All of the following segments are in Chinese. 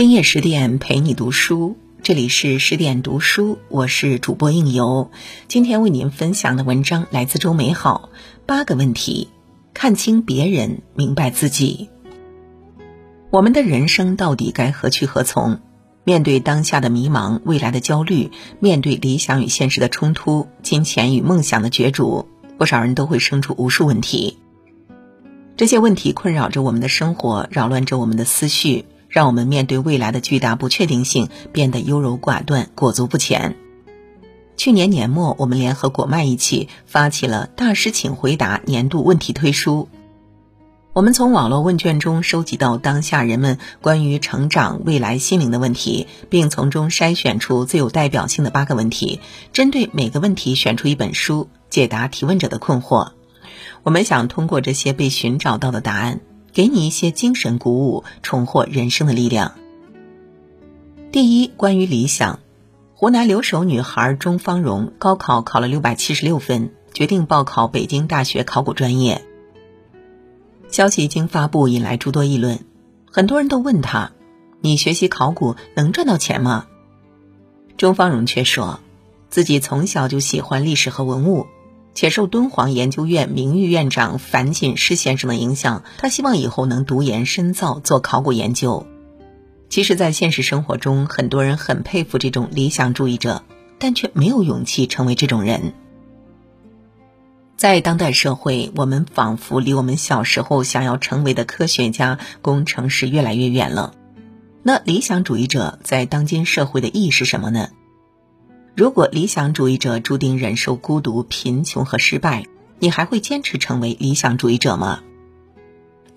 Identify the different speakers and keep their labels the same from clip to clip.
Speaker 1: 深夜十点陪你读书，这里是十点读书，我是主播应由。今天为您分享的文章来自周美好。八个问题，看清别人，明白自己。我们的人生到底该何去何从？面对当下的迷茫，未来的焦虑，面对理想与现实的冲突，金钱与梦想的角逐，不少人都会生出无数问题。这些问题困扰着我们的生活，扰乱着我们的思绪。让我们面对未来的巨大不确定性变得优柔寡断、裹足不前。去年年末，我们联合果麦一起发起了“大师请回答”年度问题推书。我们从网络问卷中收集到当下人们关于成长、未来、心灵的问题，并从中筛选出最有代表性的八个问题，针对每个问题选出一本书，解答提问者的困惑。我们想通过这些被寻找到的答案。给你一些精神鼓舞，重获人生的力量。第一，关于理想，湖南留守女孩钟芳荣高考考了六百七十六分，决定报考北京大学考古专业。消息一经发布，引来诸多议论，很多人都问她：“你学习考古能赚到钱吗？”钟芳荣却说，自己从小就喜欢历史和文物。且受敦煌研究院名誉院长樊锦诗先生的影响，他希望以后能读研深造，做考古研究。其实，在现实生活中，很多人很佩服这种理想主义者，但却没有勇气成为这种人。在当代社会，我们仿佛离我们小时候想要成为的科学家、工程师越来越远了。那理想主义者在当今社会的意义是什么呢？如果理想主义者注定忍受孤独、贫穷和失败，你还会坚持成为理想主义者吗？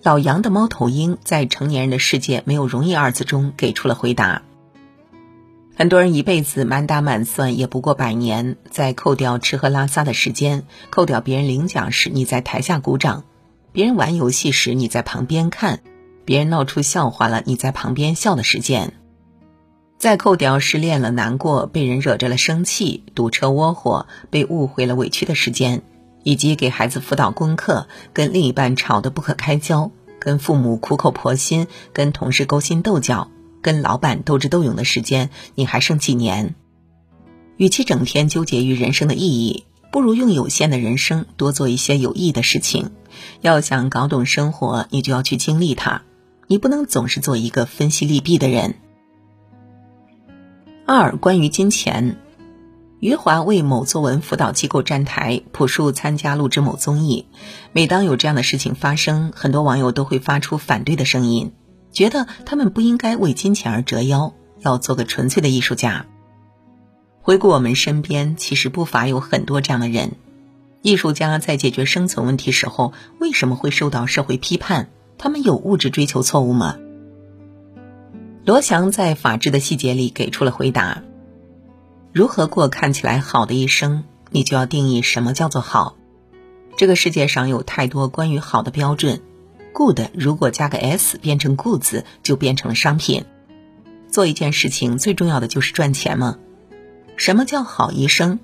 Speaker 1: 老杨的猫头鹰在《成年人的世界没有容易》二字中给出了回答。很多人一辈子满打满算也不过百年，在扣掉吃喝拉撒的时间，扣掉别人领奖时你在台下鼓掌，别人玩游戏时你在旁边看，别人闹出笑话了你在旁边笑的时间。再扣掉失恋了、难过、被人惹着了生气、堵车窝火、被误会了委屈的时间，以及给孩子辅导功课、跟另一半吵得不可开交、跟父母苦口婆心、跟同事勾心斗角、跟老板斗智斗勇的时间，你还剩几年？与其整天纠结于人生的意义，不如用有限的人生多做一些有意义的事情。要想搞懂生活，你就要去经历它，你不能总是做一个分析利弊的人。二、关于金钱，余华为某作文辅导机构站台，朴树参加录制某综艺。每当有这样的事情发生，很多网友都会发出反对的声音，觉得他们不应该为金钱而折腰，要做个纯粹的艺术家。回顾我们身边，其实不乏有很多这样的人。艺术家在解决生存问题时候，为什么会受到社会批判？他们有物质追求错误吗？罗翔在《法治的细节》里给出了回答：如何过看起来好的一生，你就要定义什么叫做好。这个世界上有太多关于好的标准，good 如果加个 s 变成 goods，就变成了商品。做一件事情最重要的就是赚钱吗？什么叫好医生？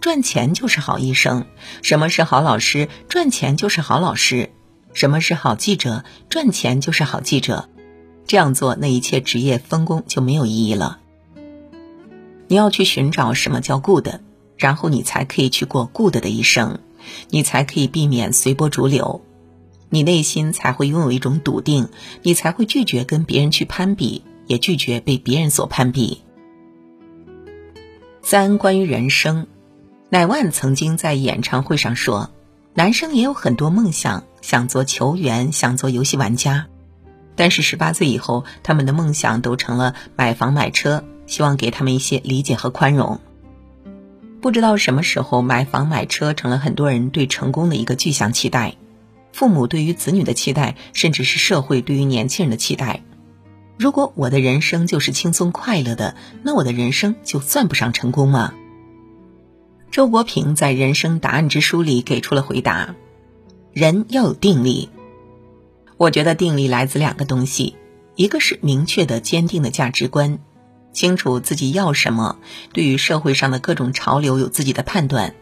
Speaker 1: 赚钱就是好医生。什么是好老师？赚钱就是好老师。什么是好记者？赚钱就是好记者。这样做，那一切职业分工就没有意义了。你要去寻找什么叫 good，然后你才可以去过 good 的一生，你才可以避免随波逐流，你内心才会拥有一种笃定，你才会拒绝跟别人去攀比，也拒绝被别人所攀比。三、关于人生，乃万曾经在演唱会上说，男生也有很多梦想，想做球员，想做游戏玩家。但是十八岁以后，他们的梦想都成了买房买车，希望给他们一些理解和宽容。不知道什么时候，买房买车成了很多人对成功的一个具象期待，父母对于子女的期待，甚至是社会对于年轻人的期待。如果我的人生就是轻松快乐的，那我的人生就算不上成功吗？周国平在《人生答案之书》里给出了回答：人要有定力。我觉得定力来自两个东西，一个是明确的、坚定的价值观，清楚自己要什么，对于社会上的各种潮流有自己的判断，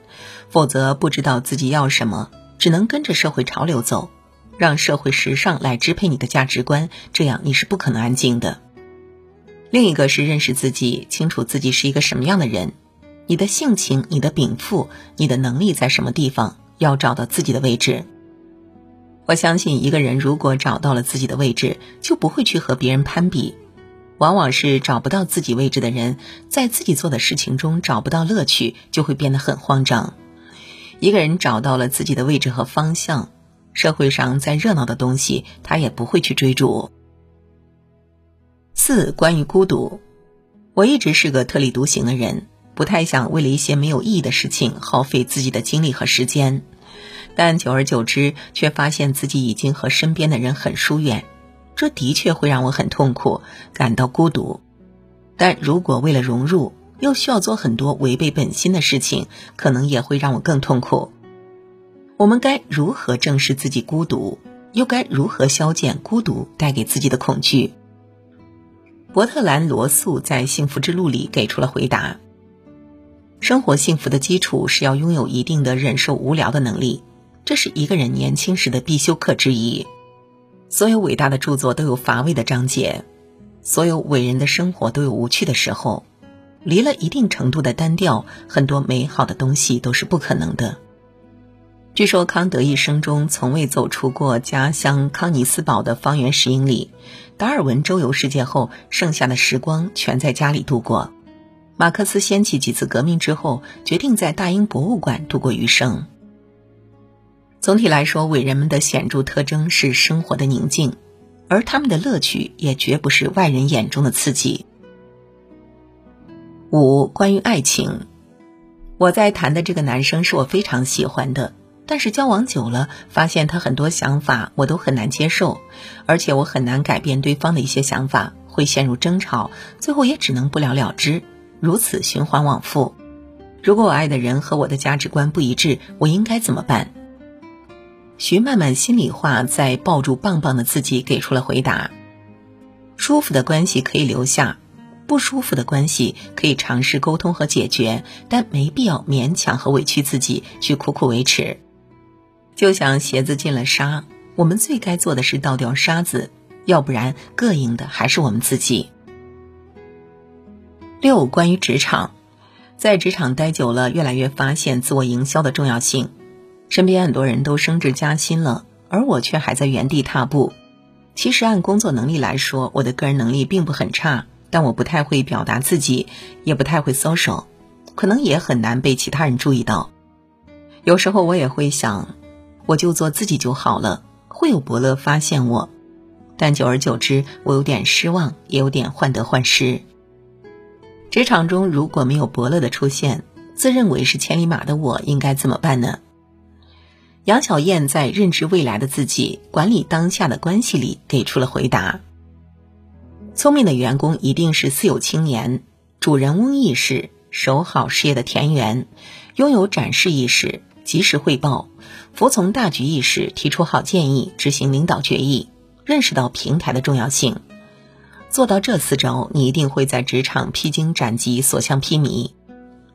Speaker 1: 否则不知道自己要什么，只能跟着社会潮流走，让社会时尚来支配你的价值观，这样你是不可能安静的。另一个是认识自己，清楚自己是一个什么样的人，你的性情、你的禀赋、你的能力在什么地方，要找到自己的位置。我相信一个人如果找到了自己的位置，就不会去和别人攀比。往往是找不到自己位置的人，在自己做的事情中找不到乐趣，就会变得很慌张。一个人找到了自己的位置和方向，社会上再热闹的东西，他也不会去追逐。四、关于孤独，我一直是个特立独行的人，不太想为了一些没有意义的事情耗费自己的精力和时间，但久而久之，却发现自己已经和身边的人很疏远。这的确会让我很痛苦，感到孤独。但如果为了融入，又需要做很多违背本心的事情，可能也会让我更痛苦。我们该如何正视自己孤独，又该如何消减孤独带给自己的恐惧？伯特兰·罗素在《幸福之路》里给出了回答：生活幸福的基础是要拥有一定的忍受无聊的能力，这是一个人年轻时的必修课之一。所有伟大的著作都有乏味的章节，所有伟人的生活都有无趣的时候。离了一定程度的单调，很多美好的东西都是不可能的。据说康德一生中从未走出过家乡康尼斯堡的方圆十英里。达尔文周游世界后，剩下的时光全在家里度过。马克思掀起几次革命之后，决定在大英博物馆度过余生。总体来说，伟人们的显著特征是生活的宁静，而他们的乐趣也绝不是外人眼中的刺激。五、关于爱情，我在谈的这个男生是我非常喜欢的，但是交往久了，发现他很多想法我都很难接受，而且我很难改变对方的一些想法，会陷入争吵，最后也只能不了了之，如此循环往复。如果我爱的人和我的价值观不一致，我应该怎么办？徐曼曼心里话在抱住棒棒的自己给出了回答：舒服的关系可以留下，不舒服的关系可以尝试沟通和解决，但没必要勉强和委屈自己去苦苦维持。就像鞋子进了沙，我们最该做的是倒掉沙子，要不然膈应的还是我们自己。六、关于职场，在职场待久了，越来越发现自我营销的重要性。身边很多人都升职加薪了，而我却还在原地踏步。其实按工作能力来说，我的个人能力并不很差，但我不太会表达自己，也不太会搜手，可能也很难被其他人注意到。有时候我也会想，我就做自己就好了，会有伯乐发现我。但久而久之，我有点失望，也有点患得患失。职场中如果没有伯乐的出现，自认为是千里马的我应该怎么办呢？杨小燕在《认知未来的自己，管理当下的关系》里给出了回答：聪明的员工一定是四有青年，主人翁意识，守好事业的田园，拥有展示意识，及时汇报，服从大局意识，提出好建议，执行领导决议，认识到平台的重要性。做到这四招，你一定会在职场披荆斩棘，所向披靡。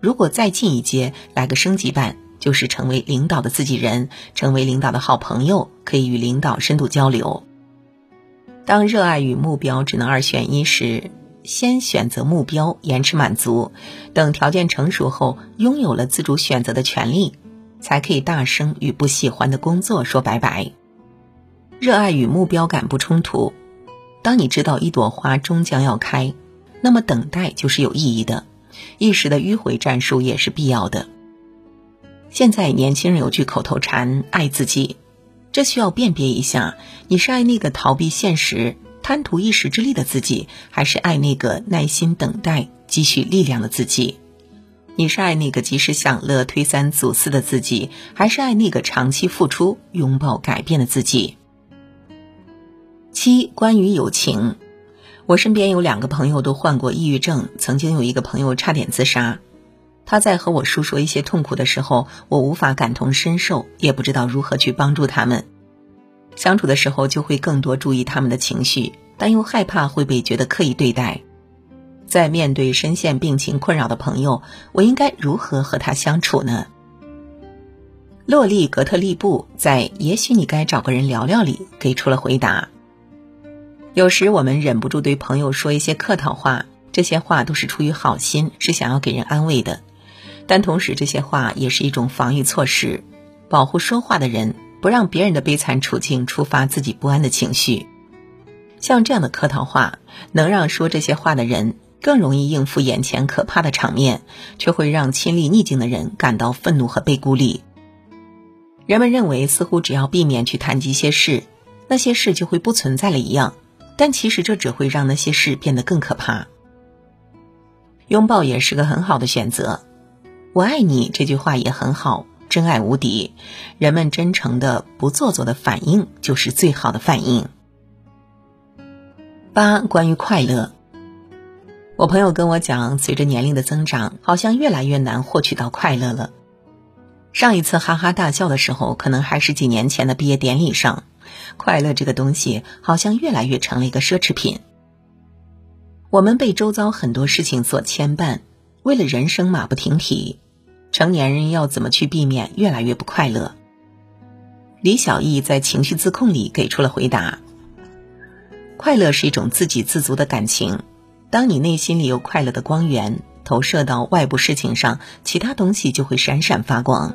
Speaker 1: 如果再进一阶，来个升级版。就是成为领导的自己人，成为领导的好朋友，可以与领导深度交流。当热爱与目标只能二选一时，先选择目标，延迟满足，等条件成熟后，拥有了自主选择的权利，才可以大声与不喜欢的工作说拜拜。热爱与目标感不冲突。当你知道一朵花终将要开，那么等待就是有意义的，一时的迂回战术也是必要的。现在年轻人有句口头禅“爱自己”，这需要辨别一下：你是爱那个逃避现实、贪图一时之利的自己，还是爱那个耐心等待、积蓄力量的自己？你是爱那个及时享乐、推三阻四的自己，还是爱那个长期付出、拥抱改变的自己？七、关于友情，我身边有两个朋友都患过抑郁症，曾经有一个朋友差点自杀。他在和我诉说一些痛苦的时候，我无法感同身受，也不知道如何去帮助他们。相处的时候就会更多注意他们的情绪，但又害怕会被觉得刻意对待。在面对深陷病情困扰的朋友，我应该如何和他相处呢？洛丽·格特利布在《也许你该找个人聊聊》里给出了回答：有时我们忍不住对朋友说一些客套话，这些话都是出于好心，是想要给人安慰的。但同时，这些话也是一种防御措施，保护说话的人，不让别人的悲惨处境触发自己不安的情绪。像这样的客套话，能让说这些话的人更容易应付眼前可怕的场面，却会让亲历逆境的人感到愤怒和被孤立。人们认为，似乎只要避免去谈及一些事，那些事就会不存在了一样，但其实这只会让那些事变得更可怕。拥抱也是个很好的选择。我爱你这句话也很好，真爱无敌。人们真诚的、不做作的反应就是最好的反应。八、关于快乐，我朋友跟我讲，随着年龄的增长，好像越来越难获取到快乐了。上一次哈哈大笑的时候，可能还是几年前的毕业典礼上。快乐这个东西，好像越来越成了一个奢侈品。我们被周遭很多事情所牵绊，为了人生马不停蹄。成年人要怎么去避免越来越不快乐？李小艺在《情绪自控》里给出了回答：快乐是一种自给自足的感情。当你内心里有快乐的光源，投射到外部事情上，其他东西就会闪闪发光。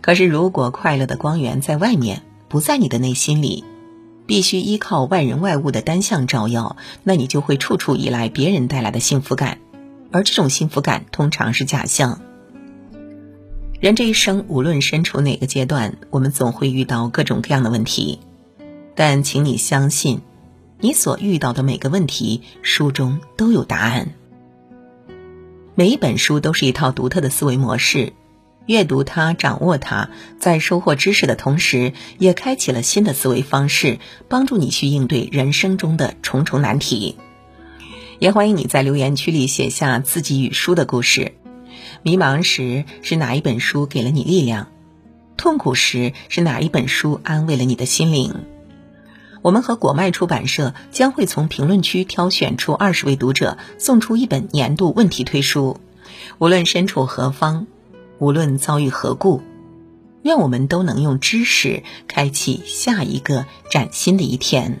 Speaker 1: 可是，如果快乐的光源在外面，不在你的内心里，必须依靠外人外物的单向照耀，那你就会处处依赖别人带来的幸福感，而这种幸福感通常是假象。人这一生，无论身处哪个阶段，我们总会遇到各种各样的问题。但请你相信，你所遇到的每个问题，书中都有答案。每一本书都是一套独特的思维模式，阅读它，掌握它，在收获知识的同时，也开启了新的思维方式，帮助你去应对人生中的重重难题。也欢迎你在留言区里写下自己与书的故事。迷茫时是哪一本书给了你力量？痛苦时是哪一本书安慰了你的心灵？我们和果麦出版社将会从评论区挑选出二十位读者，送出一本年度问题推书。无论身处何方，无论遭遇何故，愿我们都能用知识开启下一个崭新的一天。